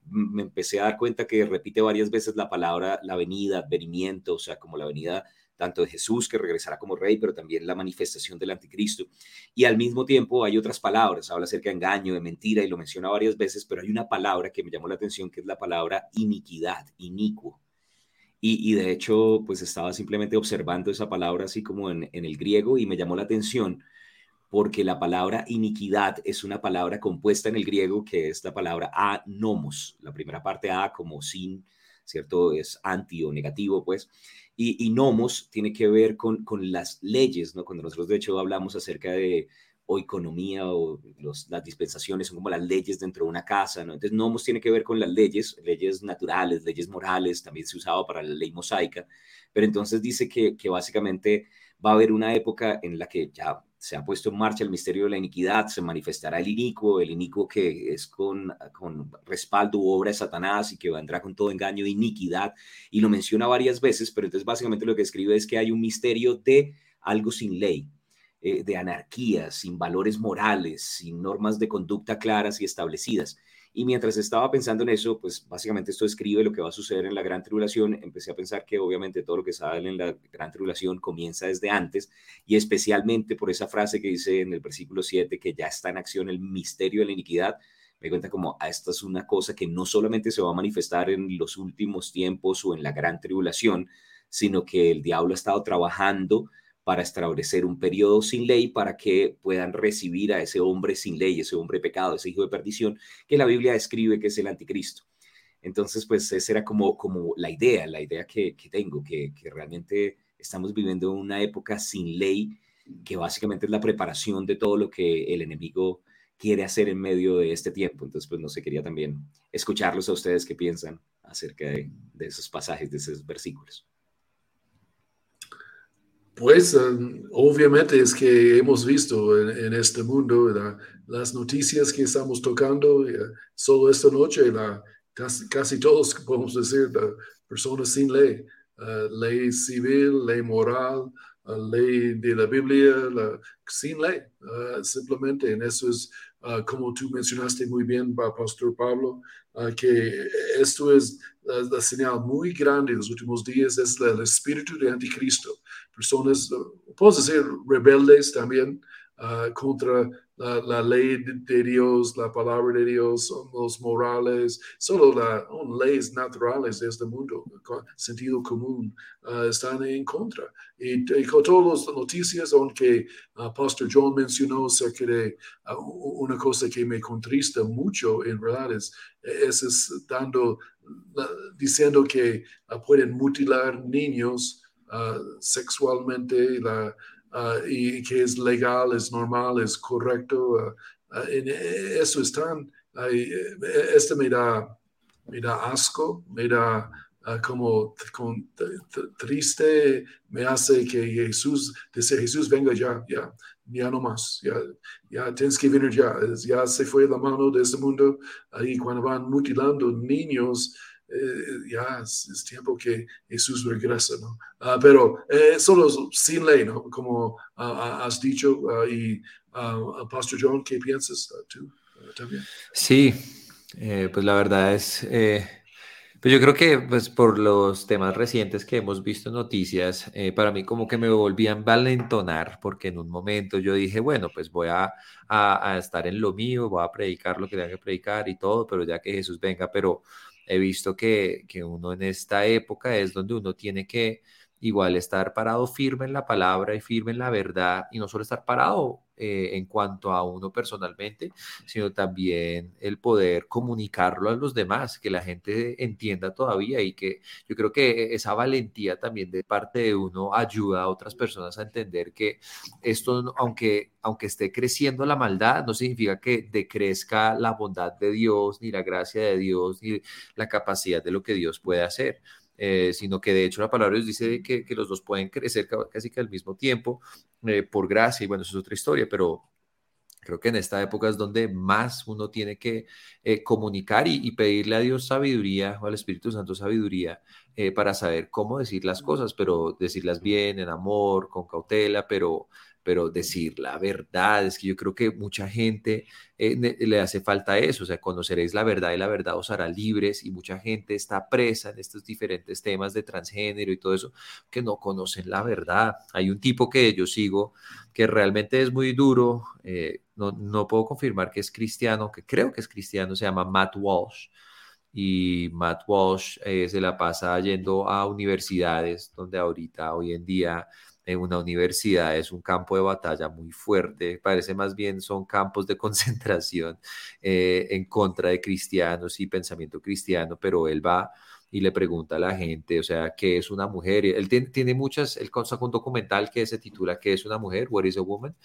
Speaker 3: me empecé a dar cuenta que repite varias veces la palabra la venida, advenimiento, o sea, como la venida tanto de Jesús que regresará como rey, pero también la manifestación del anticristo. Y al mismo tiempo hay otras palabras, habla acerca de engaño, de mentira, y lo menciona varias veces, pero hay una palabra que me llamó la atención, que es la palabra iniquidad, inicuo. Y, de hecho, pues estaba simplemente observando esa palabra así como en, en el griego y me llamó la atención porque la palabra iniquidad es una palabra compuesta en el griego que es la palabra a nomos, la primera parte a como sin, ¿cierto? Es anti o negativo, pues. Y, y nomos tiene que ver con, con las leyes, ¿no? Cuando nosotros de hecho hablamos acerca de o economía o las dispensaciones son como las leyes dentro de una casa, ¿no? Entonces, nomos tiene que ver con las leyes, leyes naturales, leyes morales, también se usaba para la ley mosaica, pero entonces dice que, que básicamente va a haber una época en la que ya se ha puesto en marcha el misterio de la iniquidad, se manifestará el inicuo, el inicuo que es con, con respaldo u obra de Satanás y que vendrá con todo engaño de iniquidad, y lo menciona varias veces, pero entonces básicamente lo que escribe es que hay un misterio de algo sin ley, eh, de anarquía, sin valores morales, sin normas de conducta claras y establecidas. Y mientras estaba pensando en eso, pues básicamente esto describe lo que va a suceder en la gran tribulación. Empecé a pensar que obviamente todo lo que sale en la gran tribulación comienza desde antes y especialmente por esa frase que dice en el versículo 7 que ya está en acción el misterio de la iniquidad. Me cuenta como ah, esta es una cosa que no solamente se va a manifestar en los últimos tiempos o en la gran tribulación, sino que el diablo ha estado trabajando para establecer un periodo sin ley para que puedan recibir a ese hombre sin ley, ese hombre pecado, ese hijo de perdición, que la Biblia describe que es el anticristo. Entonces, pues esa era como, como la idea, la idea que, tengo, que, realmente estamos viviendo una época sin ley, que básicamente es la preparación de todo lo que el enemigo quiere hacer en medio de este tiempo. Entonces, pues no sé, quería también escucharlos a ustedes qué piensan acerca de esos pasajes, de esos versículos.
Speaker 1: Pues eh, obviamente es que hemos visto en, este mundo las noticias que estamos tocando eh, solo esta noche, la, casi, todos podemos decir personas sin ley, eh, ley civil, ley moral, ley de la Biblia, sin ley, simplemente en eso es como tú mencionaste muy bien, Pastor Pablo, que esto es la, señal muy grande de los últimos días, es el espíritu de anticristo personas, puedo decir, rebeldes también ah, contra la, ley de Dios, la palabra de Dios, los morales, solo las leyes naturales de este mundo, sentido común, ah, están en contra. Y, con todas las noticias, aunque uh, Pastor John mencionó acerca de una cosa que me contrista mucho, en realidad, es, es, dando, diciendo que pueden mutilar niños Ah, sexualmente la, ah, y que es legal, es normal, es correcto. Ah, en eso es tan, este me da, me da asco, me da como triste, me hace que Jesús, dice Jesús, venga ya, ya, ya no más, ya, ya tienes que venir ya, ya se fue la mano de este mundo, ahí cuando van mutilando niños, eh, ya es, tiempo que Jesús regresa, ¿no? Ah, pero eh, solo sin ley, ¿no? Como ah, has dicho, y Pastor John, ¿qué piensas tú también?
Speaker 2: Sí, eh, pues la verdad es, pues yo creo que pues por los temas recientes que hemos visto en noticias, para mí como que me volvían valentonar, porque en un momento yo dije, bueno, pues voy a, a, a estar en lo mío, voy a predicar lo que tenga que predicar y todo, pero ya que Jesús venga, pero he visto que, que uno en esta época es donde uno tiene que igual estar parado firme en la palabra y firme en la verdad y no solo estar parado eh, en cuanto a uno personalmente, sino también el poder comunicarlo a los demás, que la gente entienda todavía y que yo creo que esa valentía también de parte de uno ayuda a otras personas a entender que esto, aunque, aunque esté creciendo la maldad, no significa que decrezca la bondad de Dios, ni la gracia de Dios, ni la capacidad de lo que Dios puede hacer. Eh, sino que de hecho la palabra dice que, que, los dos pueden crecer casi que al mismo tiempo eh, por gracia, y bueno, eso es otra historia, pero creo que en esta época es donde más uno tiene que eh, comunicar y, pedirle a Dios sabiduría o al Espíritu Santo sabiduría para saber cómo decir las cosas, pero decirlas bien, en amor, con cautela, pero pero decir la verdad, es que yo creo que mucha gente eh, le hace falta eso, o sea, conoceréis la verdad y la verdad os hará libres y mucha gente está presa en estos diferentes temas de transgénero y todo eso, que no conocen la verdad. Hay un tipo que yo sigo que realmente es muy duro, eh, no, no puedo confirmar que es cristiano, que creo que es cristiano, se llama Matt Walsh y Matt Walsh eh, se la pasa yendo a universidades donde ahorita, hoy en día, una universidad es un campo de batalla muy fuerte, parece más bien son campos de concentración eh, en contra de cristianos y pensamiento cristiano, pero él va y le pregunta a la gente, o sea, ¿qué es una mujer? Él tiene, muchas, él sacó un documental que se titula ¿Qué es una mujer? What is a woman?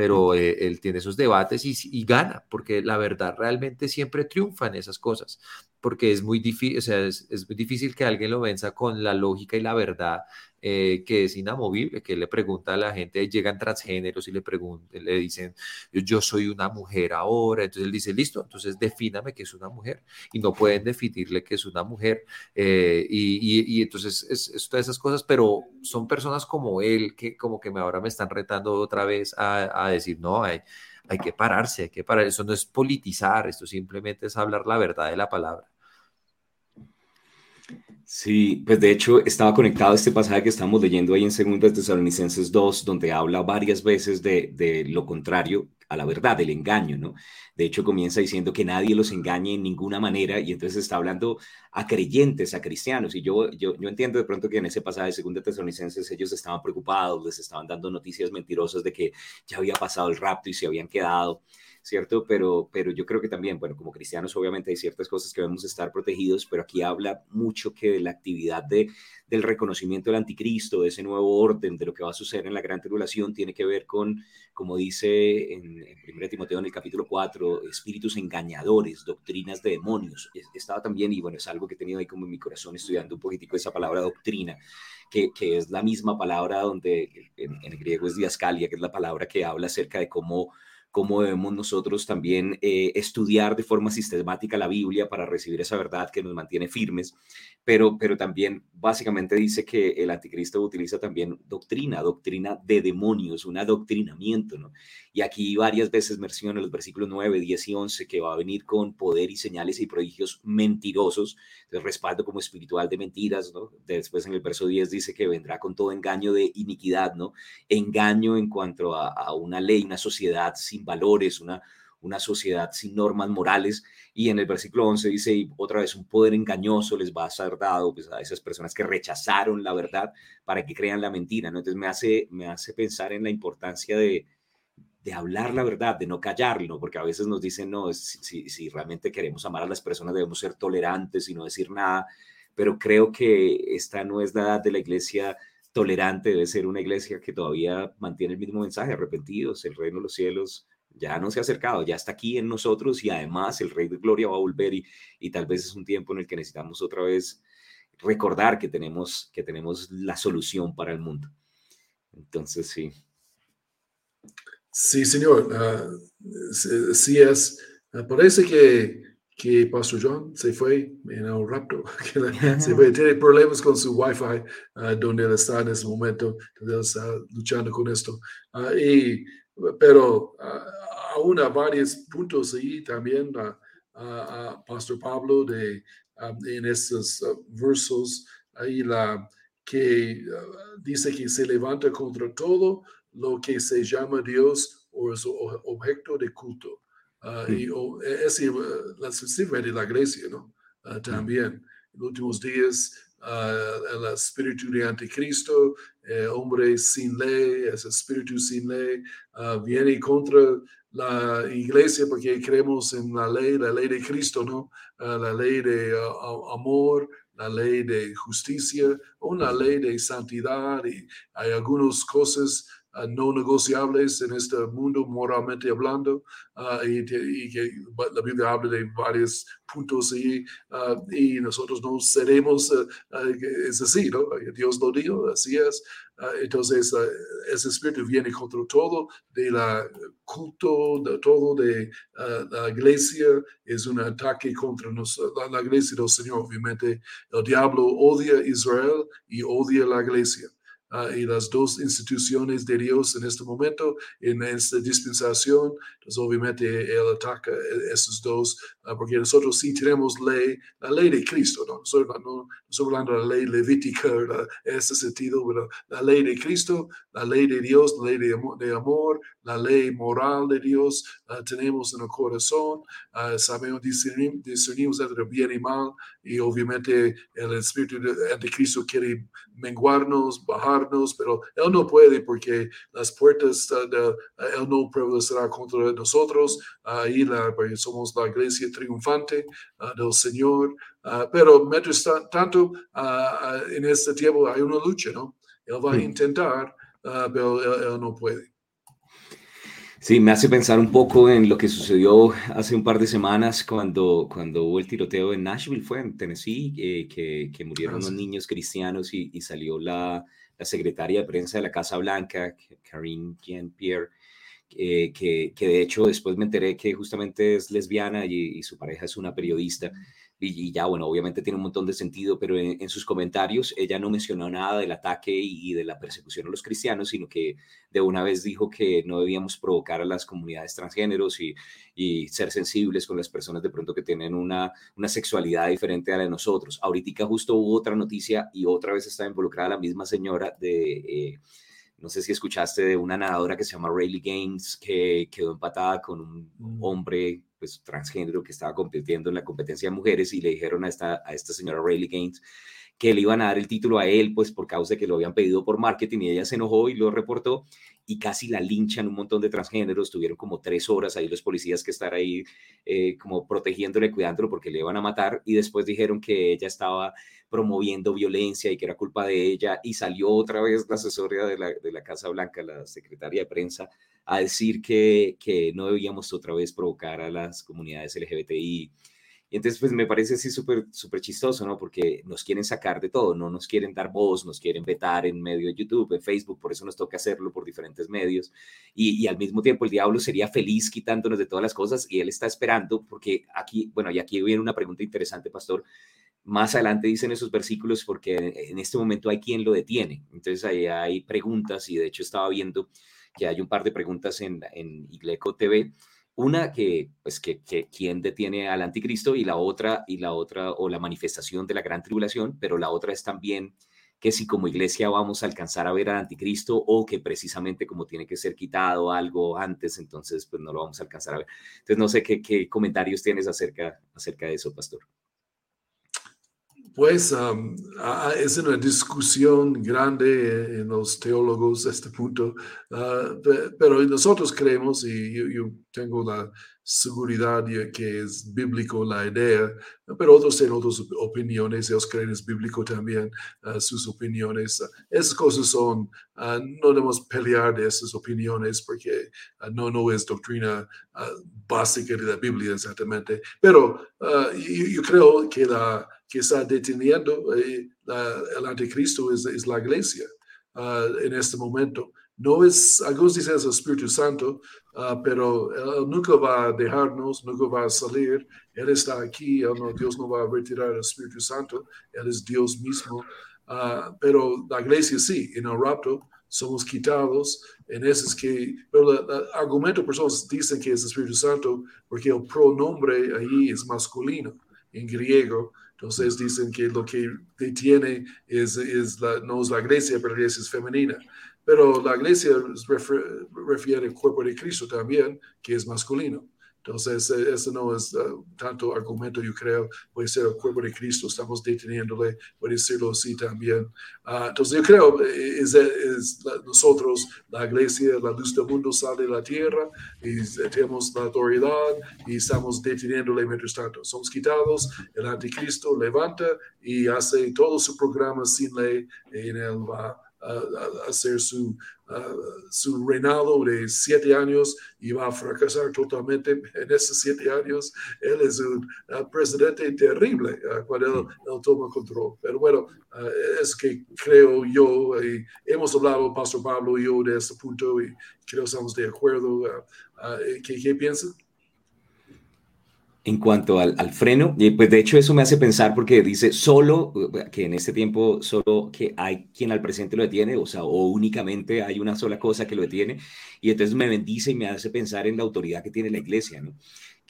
Speaker 2: Pero eh, él tiene esos debates y, y, gana, porque la verdad realmente siempre triunfa en esas cosas, porque es muy difícil, o sea, es, es muy difícil que alguien lo venza con la lógica y la verdad eh, que es inamovible, que le pregunta a la gente, llegan transgéneros y le preguntan, le dicen, yo soy una mujer ahora, entonces él dice, listo, entonces defíname que es una mujer, y no pueden definirle que es una mujer, eh, y, y, entonces es, todas esas cosas, pero son personas como él que como que me, ahora me están retando otra vez a, a decir, no, hay, hay que pararse, hay que parar, eso no es politizar, esto simplemente es hablar la verdad de la palabra.
Speaker 3: Sí, pues de hecho estaba conectado a este pasaje que estamos leyendo ahí en Segundas Tesalonicenses 2, donde habla varias veces de, de, lo contrario a la verdad, del engaño, ¿no? De hecho comienza diciendo que nadie los engañe en ninguna manera y entonces está hablando a creyentes, a cristianos. Y yo, yo, yo entiendo de pronto que en ese pasaje de Segunda Tesalonicenses ellos estaban preocupados, les estaban dando noticias mentirosas de que ya había pasado el rapto y se habían quedado. ¿Cierto? Pero, pero yo creo que también, bueno, como cristianos obviamente hay ciertas cosas que debemos estar protegidos, pero aquí habla mucho que de la actividad de, del reconocimiento del anticristo, de ese nuevo orden, de lo que va a suceder en la gran tribulación, tiene que ver con, como dice en, en 1 Timoteo en el capítulo 4, espíritus engañadores, doctrinas de demonios. Estaba también, y bueno, es algo que he tenido ahí como en mi corazón estudiando un poquitico esa palabra doctrina, que, que es la misma palabra donde en, griego es diascalia, que es la palabra que habla acerca de cómo cómo debemos nosotros también eh, estudiar de forma sistemática la Biblia para recibir esa verdad que nos mantiene firmes, pero, pero también básicamente dice que el anticristo utiliza también doctrina, doctrina de demonios, un adoctrinamiento, ¿no? Y aquí varias veces menciona los versículos 9, 10 y 11 que va a venir con poder y señales y prodigios mentirosos, de respaldo como espiritual de mentiras, ¿no? Después en el verso 10 dice que vendrá con todo engaño de iniquidad, ¿no? Engaño en cuanto a, a una ley, una sociedad sin valores, una, una sociedad sin normas morales. Y en el versículo 11 dice, y otra vez, un poder engañoso les va a ser dado pues, a esas personas que rechazaron la verdad para que crean la mentira. ¿no? Entonces me hace, me hace pensar en la importancia de, de hablar la verdad, de no callarlo, porque a veces nos dicen, no, si, si realmente queremos amar a las personas debemos ser tolerantes y no decir nada, pero creo que esta no es la edad de la iglesia tolerante, debe ser una iglesia que todavía mantiene el mismo mensaje, arrepentidos, el reino de los cielos ya no se ha acercado, ya está aquí en nosotros y además el Rey de Gloria va a volver y, y tal vez es un tiempo en el que necesitamos otra vez recordar que tenemos, que tenemos la solución para el mundo. Entonces, sí.
Speaker 1: Sí, señor. Uh, sí es. Uh, parece que que Pastor John se fue en el rapto, que se fue, tiene problemas con su wifi uh, donde él está en ese momento, él está luchando con esto. Uh, y, pero uh, aún hay varios puntos ahí también, Pastor Pablo, de, um, en estos versos, ahí la, que dice que se levanta contra todo lo que se llama Dios o es objeto de culto. Uh, y e, es la sirve de la iglesia, ¿no? Uh, también. En los últimos días, uh, el espíritu de anticristo, el hombre sin ley, ese espíritu sin ley, viene contra la iglesia porque creemos en la ley, la ley de Cristo, ¿no? la ley de amor, la ley de justicia, una ley de santidad y hay algunas cosas Ah, no negociables en este mundo moralmente hablando uh, y, y, que la Biblia habla de varios puntos ahí uh, y nosotros no seremos, es así, ¿no? Dios lo dijo, así es. entonces, ese espíritu viene contra todo de la culto, de todo de la iglesia, es un ataque contra la, la iglesia del Señor. Obviamente, el diablo odia a Israel y odia a la iglesia. Ah, y las dos instituciones de Dios en este momento, en esta dispensación. Entonces, obviamente, Él ataca esos dos, ah, porque nosotros sí tenemos ley, la ley de Cristo, no, no, no hablando de la ley levítica en ese sentido, pero la ley de Cristo, la ley de Dios, la ley de de amor la ley moral de Dios uh, tenemos en el corazón, uh, sabemos discernimos, discernimos entre bien y mal y obviamente el espíritu de Cristo quiere menguarnos, bajar dejarnos, pero Él no puede porque las puertas, de, Él no prevalecerá contra nosotros, ahí la, somos la iglesia triunfante del Señor, pero mientras tanto, en este tiempo hay una lucha, ¿no? Él va a intentar, pero él no puede.
Speaker 3: Sí, me hace pensar un poco en lo que sucedió hace un par de semanas cuando, cuando hubo el tiroteo en Nashville, fue en Tennessee, eh, que, que, murieron unos niños cristianos y, y salió la, la, secretaria de prensa de la Casa Blanca, Karine Jean-Pierre, eh, que, que, de hecho después me enteré que justamente es lesbiana y, y su pareja es una periodista y, ya, bueno, obviamente tiene un montón de sentido, pero en, sus comentarios ella no mencionó nada del ataque y, de la persecución a los cristianos, sino que de una vez dijo que no debíamos provocar a las comunidades transgéneros y, ser sensibles con las personas de pronto que tienen una, una sexualidad diferente a la de nosotros. Ahorita justo hubo otra noticia y otra vez está involucrada la misma señora de... Eh, no sé si escuchaste de una nadadora que se llama Rayleigh Gaines, que quedó empatada con un mm. hombre pues, transgénero que estaba compitiendo en la competencia de mujeres y le dijeron a esta, a esta señora Rayleigh Gaines que le iban a dar el título a él, pues por causa de que lo habían pedido por marketing y ella se enojó y lo reportó y casi la linchan un montón de transgéneros, tuvieron como tres horas ahí los policías que estar ahí eh, como protegiéndole, cuidándolo porque le iban a matar y después dijeron que ella estaba promoviendo violencia y que era culpa de ella y salió otra vez la asesora de la, de la Casa Blanca, la secretaria de prensa, a decir que, que no debíamos otra vez provocar a las comunidades LGBTI y entonces, pues me parece así súper, súper chistoso, ¿no? Porque nos quieren sacar de todo, no nos quieren dar voz, nos quieren vetar en medio de YouTube, en Facebook, por eso nos toca hacerlo por diferentes medios. Y, y al mismo tiempo el diablo sería feliz quitándonos de todas las cosas y él está esperando, porque aquí, bueno, y aquí viene una pregunta interesante, pastor. Más adelante dicen esos versículos porque en este momento hay quien lo detiene. Entonces ahí hay preguntas y de hecho estaba viendo que hay un par de preguntas en, en Igleco TV una que, pues, que, que quién detiene al anticristo y la otra, y la otra, o la manifestación de la gran tribulación, pero la otra es también que si como iglesia vamos a alcanzar a ver al anticristo o que precisamente como tiene que ser quitado algo antes, entonces pues no lo vamos a alcanzar a ver. Entonces no sé qué, qué comentarios tienes acerca, acerca de eso, pastor.
Speaker 1: Pues es una discusión grande en los teólogos este punto, ah, pero nosotros creemos, y yo, tengo la seguridad que es bíblico la idea, pero otros tienen otras opiniones, ellos creen es bíblico también ah, sus opiniones. Esas cosas son, ah, no debemos pelear de esas opiniones porque no, no es doctrina básica de la Biblia exactamente, pero yo creo que la que está deteniendo eh, el anticristo es, es la iglesia ah, en este momento. No es, algunos dicen es el Espíritu Santo, ah, pero él nunca va a dejarnos, nunca va a salir. Él está aquí, Dios no va a retirar el Espíritu Santo, Él es Dios mismo. Ah, pero la iglesia sí, en el rapto somos quitados. En ese es que, pero el argumento, personas dicen que es el Espíritu Santo porque el pronombre ahí es masculino en griego. Entonces dicen que lo que detiene es, es la, no es la iglesia, pero la iglesia es femenina. Pero la iglesia refiere al cuerpo de Cristo también, que es masculino. Entonces, eh, eso no es eh, tanto argumento, yo creo, puede ser el cuerpo de Cristo, estamos deteniéndole, puede decirlo así también. Ah, entonces, yo creo, eh, es, es nosotros, la iglesia, la luz del mundo sale de la tierra y tenemos la autoridad y estamos deteniéndole mientras tanto. Somos quitados, el anticristo levanta y hace todo su programa sin ley en él va hacer su, su reinado de siete años y va a fracasar totalmente en esos siete años. Él es un presidente terrible cuando él, toma control. Pero bueno, es que creo yo, y hemos hablado, Pastor Pablo y yo, de este punto y creo que estamos de acuerdo. ¿qué, ¿Qué piensan?
Speaker 3: En cuanto al, al, freno, pues de hecho eso me hace pensar porque dice solo, que en este tiempo solo que hay quien al presente lo detiene, o sea, únicamente hay una sola cosa que lo detiene, y entonces me bendice y me hace pensar en la autoridad que tiene la iglesia, ¿no?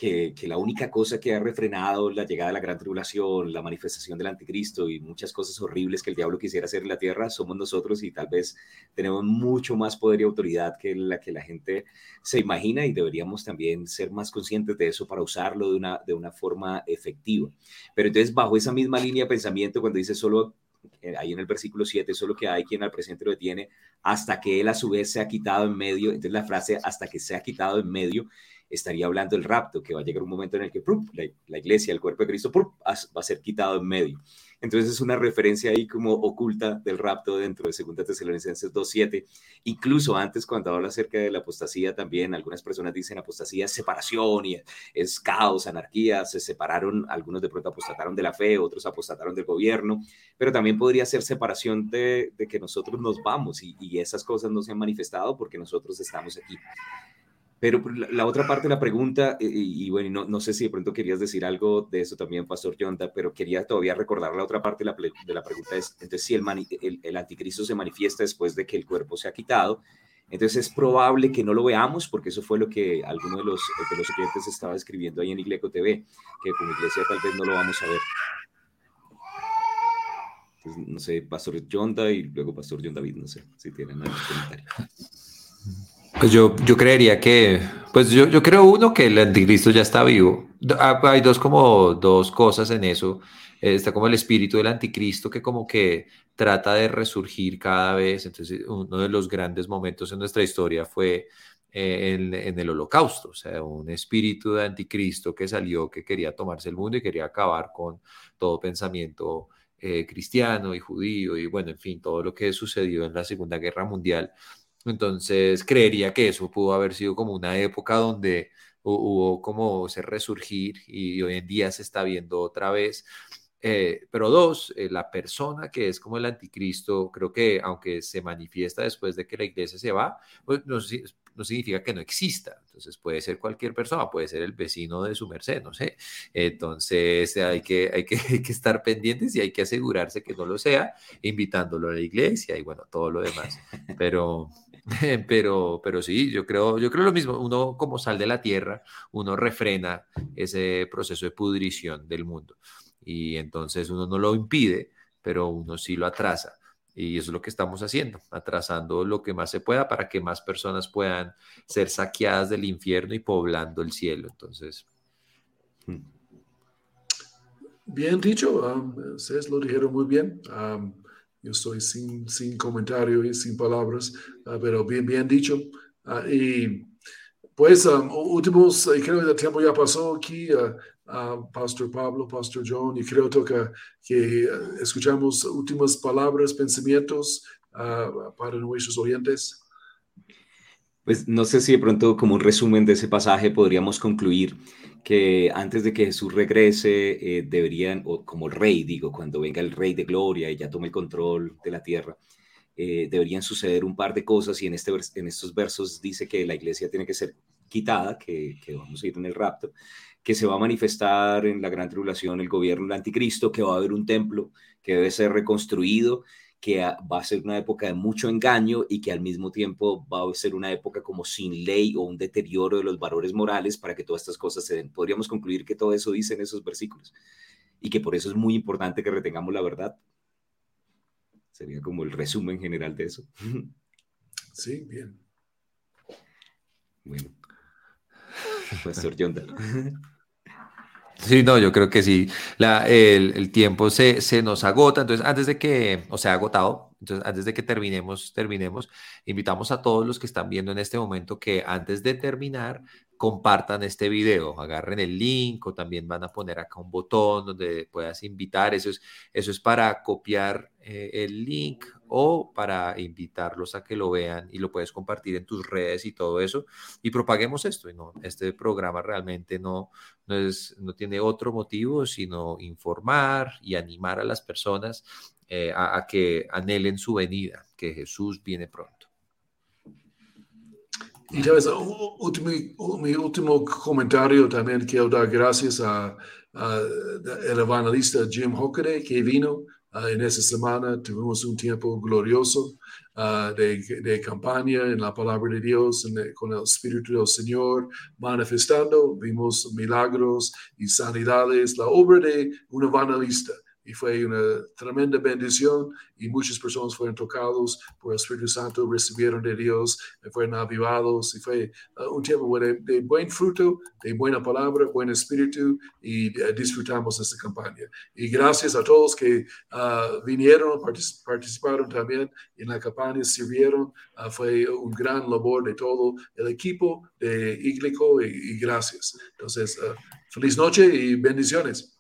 Speaker 3: Que, la única cosa que ha refrenado la llegada de la gran tribulación, la manifestación del anticristo y muchas cosas horribles que el diablo quisiera hacer en la tierra somos nosotros y tal vez tenemos mucho más poder y autoridad que la que la gente se imagina y deberíamos también ser más conscientes de eso para usarlo de una, de una forma efectiva. Pero entonces bajo esa misma línea de pensamiento, cuando dice solo eh, ahí en el versículo 7, solo que hay quien al presente lo detiene hasta que él a su vez se ha quitado en medio. Entonces la frase hasta que se ha quitado en medio estaría hablando del rapto, que va a llegar un momento en el que la, iglesia, el cuerpo de Cristo, va a ser quitado en medio. Entonces es una referencia ahí como oculta del rapto dentro de 2 Tesalonicenses 2.7. Incluso antes cuando habla acerca de la apostasía también, algunas personas dicen apostasía es separación y es caos, anarquía, se separaron, algunos de pronto apostataron de la fe, otros apostataron del gobierno, pero también podría ser separación de, que nosotros nos vamos y, y esas cosas no se han manifestado porque nosotros estamos aquí. Pero pues, la, otra parte de la pregunta, eh, y, bueno, no, no, sé si de pronto querías decir algo de eso también, Pastor Yonda, pero quería todavía recordar la otra parte de la, de la pregunta, es, entonces si el, el, el, anticristo se manifiesta después de que el cuerpo se ha quitado, entonces es probable que no lo veamos, porque eso fue lo que alguno de los, de los clientes estaba escribiendo ahí en Igleco TV, que como iglesia tal vez no lo vamos a ver. Entonces, no sé, Pastor Yonda y luego Pastor John David, no sé si tienen algún comentario.
Speaker 2: Pues yo, yo creería que, pues yo, yo creo uno que el anticristo ya está vivo. Ah, hay dos como dos cosas en eso. Está como el espíritu del anticristo que como que trata de resurgir cada vez. Entonces uno de los grandes momentos en nuestra historia fue eh, en, en, el holocausto, o sea, un espíritu de anticristo que salió, que quería tomarse el mundo y quería acabar con todo pensamiento eh, cristiano y judío y bueno, en fin, todo lo que sucedió en la Segunda Guerra Mundial. Entonces, creería que eso pudo haber sido como una época donde hubo como ese resurgir y hoy en día se está viendo otra vez. Eh, pero dos, eh, la persona que es como el anticristo, creo que aunque se manifiesta después de que la iglesia se va, pues no, no significa que no exista. Entonces puede ser cualquier persona, puede ser el vecino de su merced, no sé. Entonces hay que, hay que, hay que estar pendientes y hay que asegurarse que no lo sea, invitándolo a la iglesia y bueno, todo lo demás. Pero, pero, pero sí, yo creo, yo creo lo mismo. Uno como sal de la tierra, uno refrena ese proceso de pudrición del mundo. Y entonces uno no lo impide, pero uno sí lo atrasa. Y eso es lo que estamos haciendo, atrasando lo que más se pueda para que más personas puedan ser saqueadas del infierno y poblando el cielo. Entonces. Hmm.
Speaker 1: Bien dicho, ustedes lo dijeron muy bien. Yo estoy sin, sin comentario y sin palabras, ah, pero bien, bien dicho. Ah, y pues, um, últimos, creo que el tiempo ya pasó aquí, uh, Pastor Pablo, Pastor John, y creo que, que escuchamos últimas palabras, pensamientos para nuestros oyentes.
Speaker 3: Pues no sé si de pronto como un resumen de ese pasaje podríamos concluir que antes de que Jesús regrese, eh, deberían, o como rey, digo, cuando venga el rey de gloria y ya tome el control de la tierra, eh, deberían suceder un par de cosas y en, este, en estos versos dice que la iglesia tiene que ser quitada, que, que vamos a ir en el rapto, que se va a manifestar en la gran tribulación el gobierno del anticristo, que va a haber un templo que debe ser reconstruido que va a ser una época de mucho engaño y que al mismo tiempo va a ser una época como sin ley o un deterioro de los valores morales para que todas estas cosas se den. Podríamos concluir que todo eso dice en esos versículos y que por eso es muy importante que retengamos la verdad. Sería como el resumen general de eso.
Speaker 1: Sí, bien.
Speaker 3: Bueno. Pastor John
Speaker 2: Sí, no, yo creo que sí. La, el, el, tiempo se, se, nos agota. Entonces, antes de que, o sea, agotado, entonces antes de que terminemos, terminemos, invitamos a todos los que están viendo en este momento que antes de terminar compartan este video, agarren el link o también van a poner acá un botón donde puedas invitar. Eso es, eso es para copiar eh, el link o para invitarlos a que lo vean y lo puedes compartir en tus redes y todo eso y propaguemos esto. Y no, este programa realmente no, no, es, no tiene otro motivo sino informar y animar a las personas eh, a, a que anhelen su venida, que Jesús viene pronto.
Speaker 1: Y tal vez mi último comentario también quiero dar gracias a, el evangelista Jim Hockaday que vino en esta semana. Tuvimos un tiempo glorioso de, de, campaña en la palabra de Dios, con el Espíritu del Señor manifestando. Vimos milagros y sanidades, la obra de un evangelista y fue una tremenda bendición y muchas personas fueron tocados por el Espíritu Santo, recibieron de Dios, fueron avivados y fue uh, un tiempo de, buen fruto, de buena palabra, buen espíritu y uh, disfrutamos esta campaña. Y gracias a todos que uh, vinieron, participaron también en la campaña, sirvieron, fue un gran labor de todo el equipo de Iglico y, y gracias. Entonces, feliz noche y bendiciones.